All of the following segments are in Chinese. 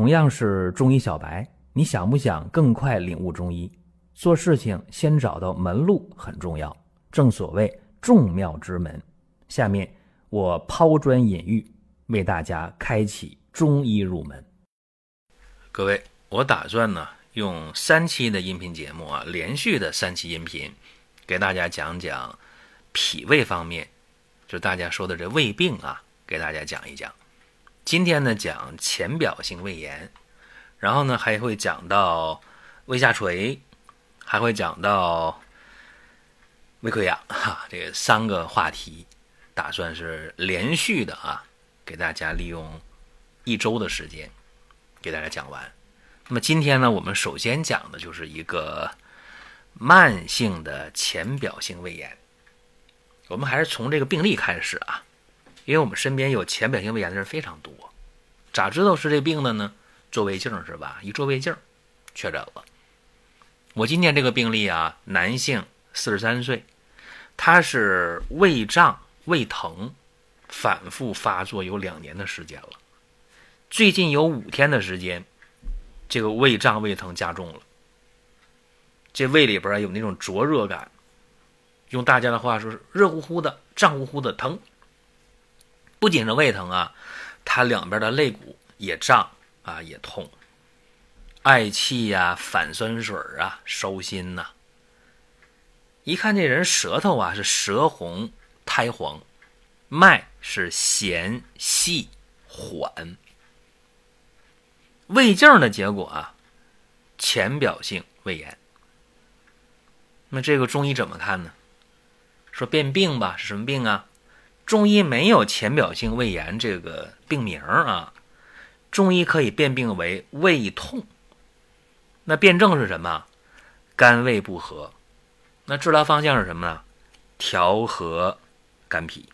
同样是中医小白，你想不想更快领悟中医？做事情先找到门路很重要，正所谓众妙之门。下面我抛砖引玉，为大家开启中医入门。各位，我打算呢用三期的音频节目啊，连续的三期音频，给大家讲讲脾胃方面，就大家说的这胃病啊，给大家讲一讲。今天呢讲浅表性胃炎，然后呢还会讲到胃下垂，还会讲到胃溃疡，哈，这三个话题，打算是连续的啊，给大家利用一周的时间给大家讲完。那么今天呢，我们首先讲的就是一个慢性的浅表性胃炎，我们还是从这个病例开始啊。因为我们身边有浅表性胃炎的人非常多，咋知道是这病的呢？做胃镜是吧？一做胃镜，确诊了。我今天这个病例啊，男性，四十三岁，他是胃胀、胃疼，反复发作有两年的时间了。最近有五天的时间，这个胃胀、胃疼加重了，这胃里边有那种灼热感，用大家的话说是热乎乎的、胀乎乎的疼。不仅是胃疼啊，他两边的肋骨也胀啊，也痛，嗳气呀，反酸水啊，烧心呐。一看这人舌头啊是舌红苔黄，脉是弦细缓，胃镜的结果啊，浅表性胃炎。那这个中医怎么看呢？说辨病吧，是什么病啊？中医没有浅表性胃炎这个病名啊，中医可以辨病为胃痛。那辨证是什么？肝胃不和。那治疗方向是什么呢？调和肝脾。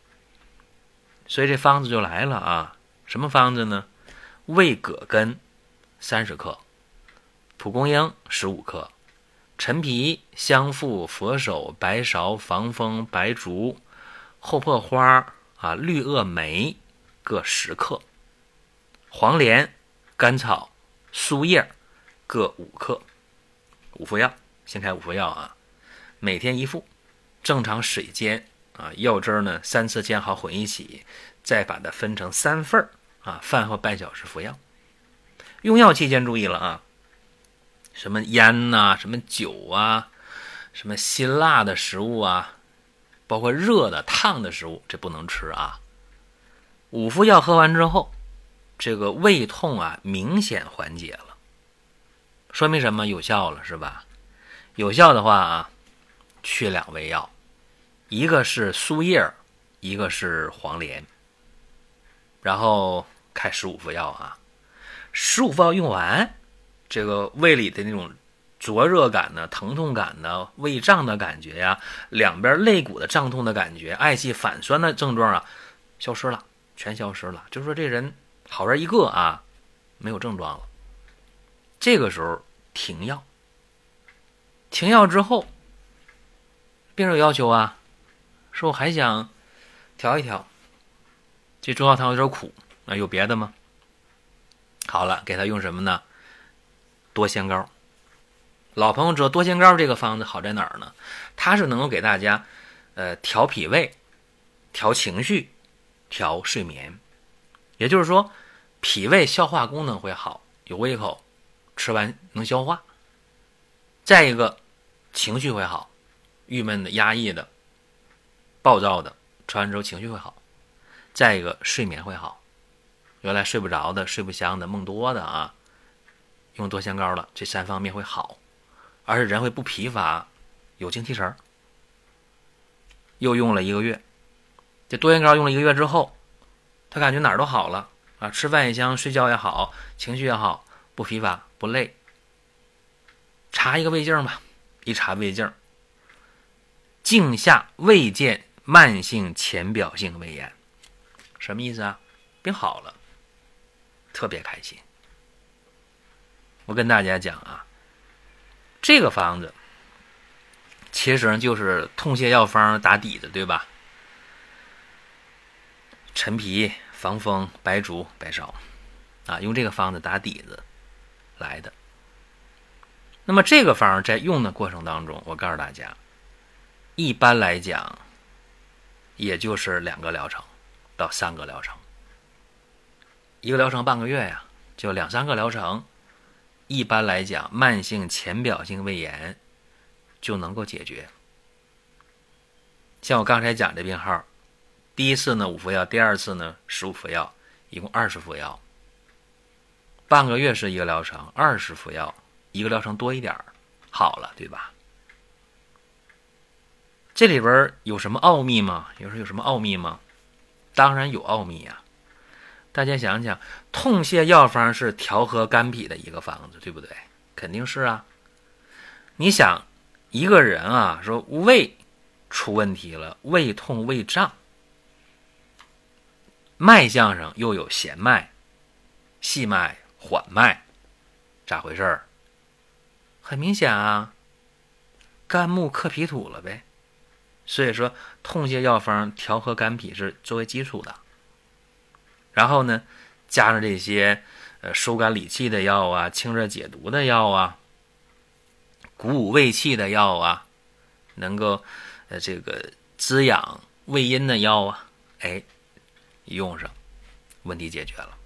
所以这方子就来了啊，什么方子呢？胃葛根三十克，蒲公英十五克，陈皮、香附、佛手、白芍、防风、白术。厚朴花啊，绿萼梅各十克，黄连、甘草、苏叶各五克，五副药，先开五副药啊，每天一副，正常水煎啊，药汁呢三次煎好混一起，再把它分成三份啊，饭后半小时服药。用药期间注意了啊，什么烟呐，什么酒啊，什么辛辣的食物啊。包括热的、烫的食物，这不能吃啊。五副药喝完之后，这个胃痛啊明显缓解了，说明什么？有效了是吧？有效的话啊，缺两味药，一个是苏叶，一个是黄连，然后开十五副药啊。十五副药用完，这个胃里的那种。灼热感呢，疼痛感呢，胃胀的感觉呀，两边肋骨的胀痛的感觉，嗳气反酸的症状啊，消失了，全消失了。就说这人好人一个啊，没有症状了。这个时候停药，停药之后，病人有要求啊，说我还想调一调，这中药汤有点苦，那有别的吗？好了，给他用什么呢？多仙膏。老朋友知道多仙膏这个方子好在哪儿呢？它是能够给大家，呃，调脾胃、调情绪、调睡眠。也就是说，脾胃消化功能会好，有胃口，吃完能消化。再一个，情绪会好，郁闷的、压抑的、暴躁的，吃完之后情绪会好。再一个，睡眠会好，原来睡不着的、睡不香的、梦多的啊，用多仙膏了，这三方面会好。而是人会不疲乏，有精气神儿。又用了一个月，这多元膏用了一个月之后，他感觉哪儿都好了啊，吃饭也香，睡觉也好，情绪也好，不疲乏不累。查一个胃镜吧，一查胃镜，镜下未见慢性浅表性胃炎，什么意思啊？病好了，特别开心。我跟大家讲啊。这个方子其实就是痛泻药方打底的，对吧？陈皮、防风、白术、白芍，啊，用这个方子打底子来的。那么这个方在用的过程当中，我告诉大家，一般来讲，也就是两个疗程到三个疗程，一个疗程半个月呀，就两三个疗程，一般来讲，慢性浅表性胃炎就能够解决。像我刚才讲这病号，第一次呢五服药，第二次呢十五服药，一共二十服药，半个月是一个疗程，二十服药。一个疗程多一点好了，对吧？这里边有什么奥秘吗？有说有什么奥秘吗？当然有奥秘呀！大家想想，痛泻药方是调和肝脾的一个方子，对不对？肯定是啊。你想，一个人啊，说胃出问题了，胃痛、胃胀，脉象上又有弦脉、细脉、缓脉，咋回事儿？很明显啊，肝木克脾土了呗，所以说痛泻药方调和肝脾是作为基础的。然后呢，加上这些呃收肝理气的药啊、清热解毒的药啊、鼓舞胃气的药啊，能够呃这个滋养胃阴的药啊，哎，用上，问题解决了。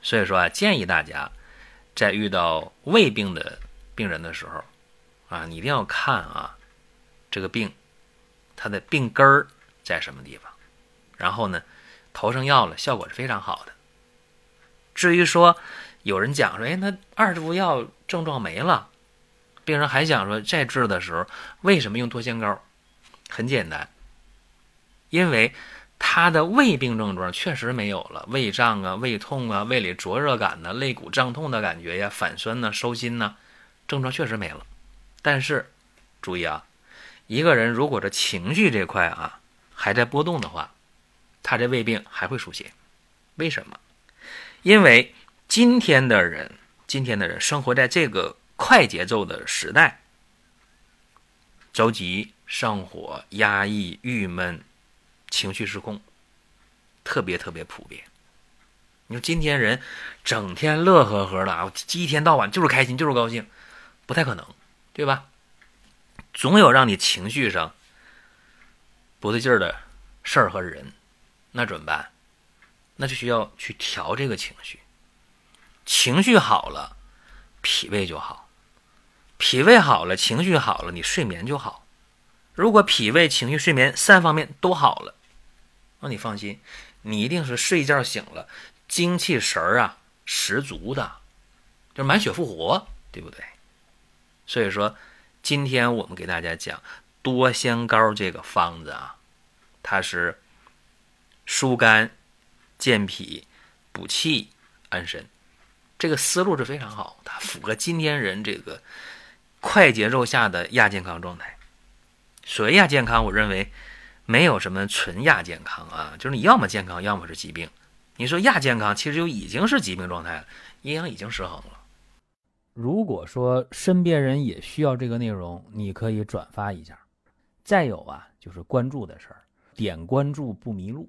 所以说啊，建议大家在遇到胃病的。病人的时候，啊，你一定要看啊，这个病，它的病根儿在什么地方，然后呢，投上药了，效果是非常好的。至于说有人讲说，哎，那二十副药症状没了，病人还想说再治的时候，为什么用多仙膏？很简单，因为他的胃病症状确实没有了，胃胀啊、胃痛啊、胃里灼热感呢、肋骨胀痛的感觉呀、反酸呢、收心呢。症状确实没了，但是注意啊，一个人如果这情绪这块啊还在波动的话，他这胃病还会出现。为什么？因为今天的人，今天的人生活在这个快节奏的时代，着急、上火、压抑、郁闷、情绪失控，特别特别普遍。你说今天人整天乐呵呵的啊，一天到晚就是开心，就是高兴。不太可能，对吧？总有让你情绪上不对劲的事儿和人，那怎么办？那就需要去调这个情绪。情绪好了，脾胃就好；脾胃好了，情绪好了，你睡眠就好。如果脾胃、情绪、睡眠三方面都好了，那你放心，你一定是睡觉醒了，精气神儿啊十足的，就是满血复活，对不对？所以说，今天我们给大家讲多香膏这个方子啊，它是疏肝、健脾、补气、安神，这个思路是非常好，它符合今天人这个快节奏下的亚健康状态。所谓亚健康，我认为没有什么纯亚健康啊，就是你要么健康，要么是疾病。你说亚健康，其实就已经是疾病状态了，阴阳已经失衡了。如果说身边人也需要这个内容，你可以转发一下。再有啊，就是关注的事儿，点关注不迷路，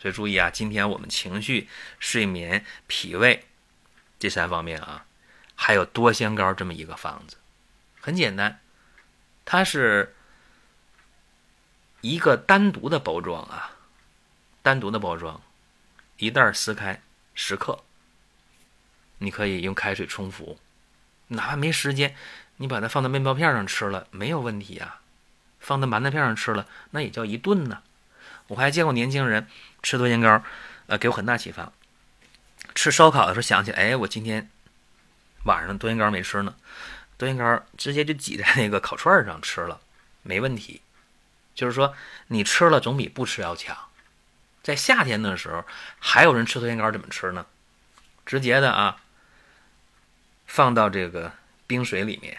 所以注意啊，今天我们情绪、睡眠、脾胃这三方面啊，还有多仙膏这么一个方子，很简单，它是一个单独的包装啊，单独的包装，一袋撕开十克，你可以用开水冲服，哪怕没时间。你把它放在面包片上吃了没有问题啊？放在馒头片上吃了，那也叫一顿呢。我还见过年轻人吃多仙膏，呃，给我很大启发。吃烧烤的时候想起，哎，我今天晚上多仙膏没吃呢，多仙膏直接就挤在那个烤串上吃了，没问题。就是说，你吃了总比不吃要强。在夏天的时候，还有人吃多仙膏怎么吃呢？直接的啊，放到这个冰水里面，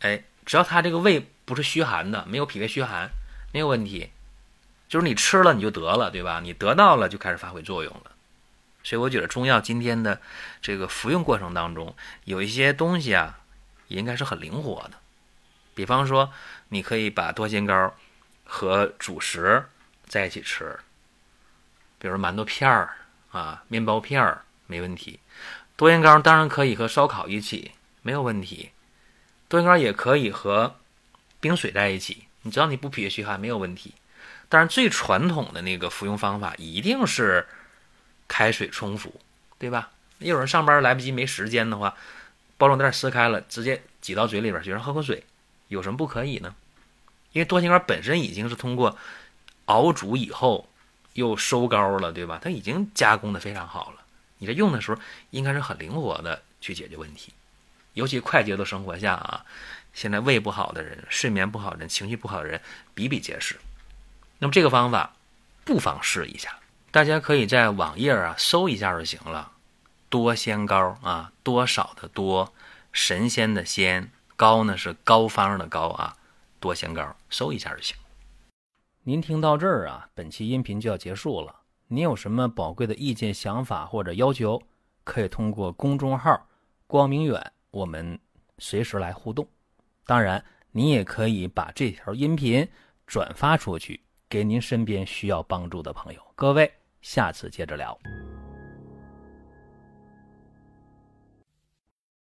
哎，只要他这个胃不是虚寒的，没有脾胃虚寒，没有问题。就是你吃了你就得了，对吧？你得到了就开始发挥作用了。所以我觉得中药今天的这个服用过程当中，有一些东西啊，也应该是很灵活的。比方说，你可以把多仙膏和主食在一起吃，比如馒头片儿啊、面包片儿，没问题。多仙膏当然可以和烧烤一起，没有问题。多仙膏也可以和冰水在一起，你只要你不脾胃虚寒，没有问题。但是最传统的那个服用方法一定是开水冲服，对吧？有人上班来不及没时间的话，包装袋撕开了，直接挤到嘴里边，就让喝口水，有什么不可以呢？因为多仙膏本身已经是通过熬煮以后又收膏了，对吧？它已经加工的非常好了，你在用的时候应该是很灵活的去解决问题。尤其快节奏生活下啊，现在胃不好的人、睡眠不好的人、情绪不好的人比比皆是。那么这个方法不妨试一下，大家可以在网页啊搜一下就行了。多仙膏啊，多少的多，神仙的仙，膏呢是膏方的膏啊，多仙膏，搜一下就行。您听到这儿啊，本期音频就要结束了。您有什么宝贵的意见、想法或者要求，可以通过公众号“光明远”我们随时来互动。当然，您也可以把这条音频转发出去。给您身边需要帮助的朋友，各位，下次接着聊。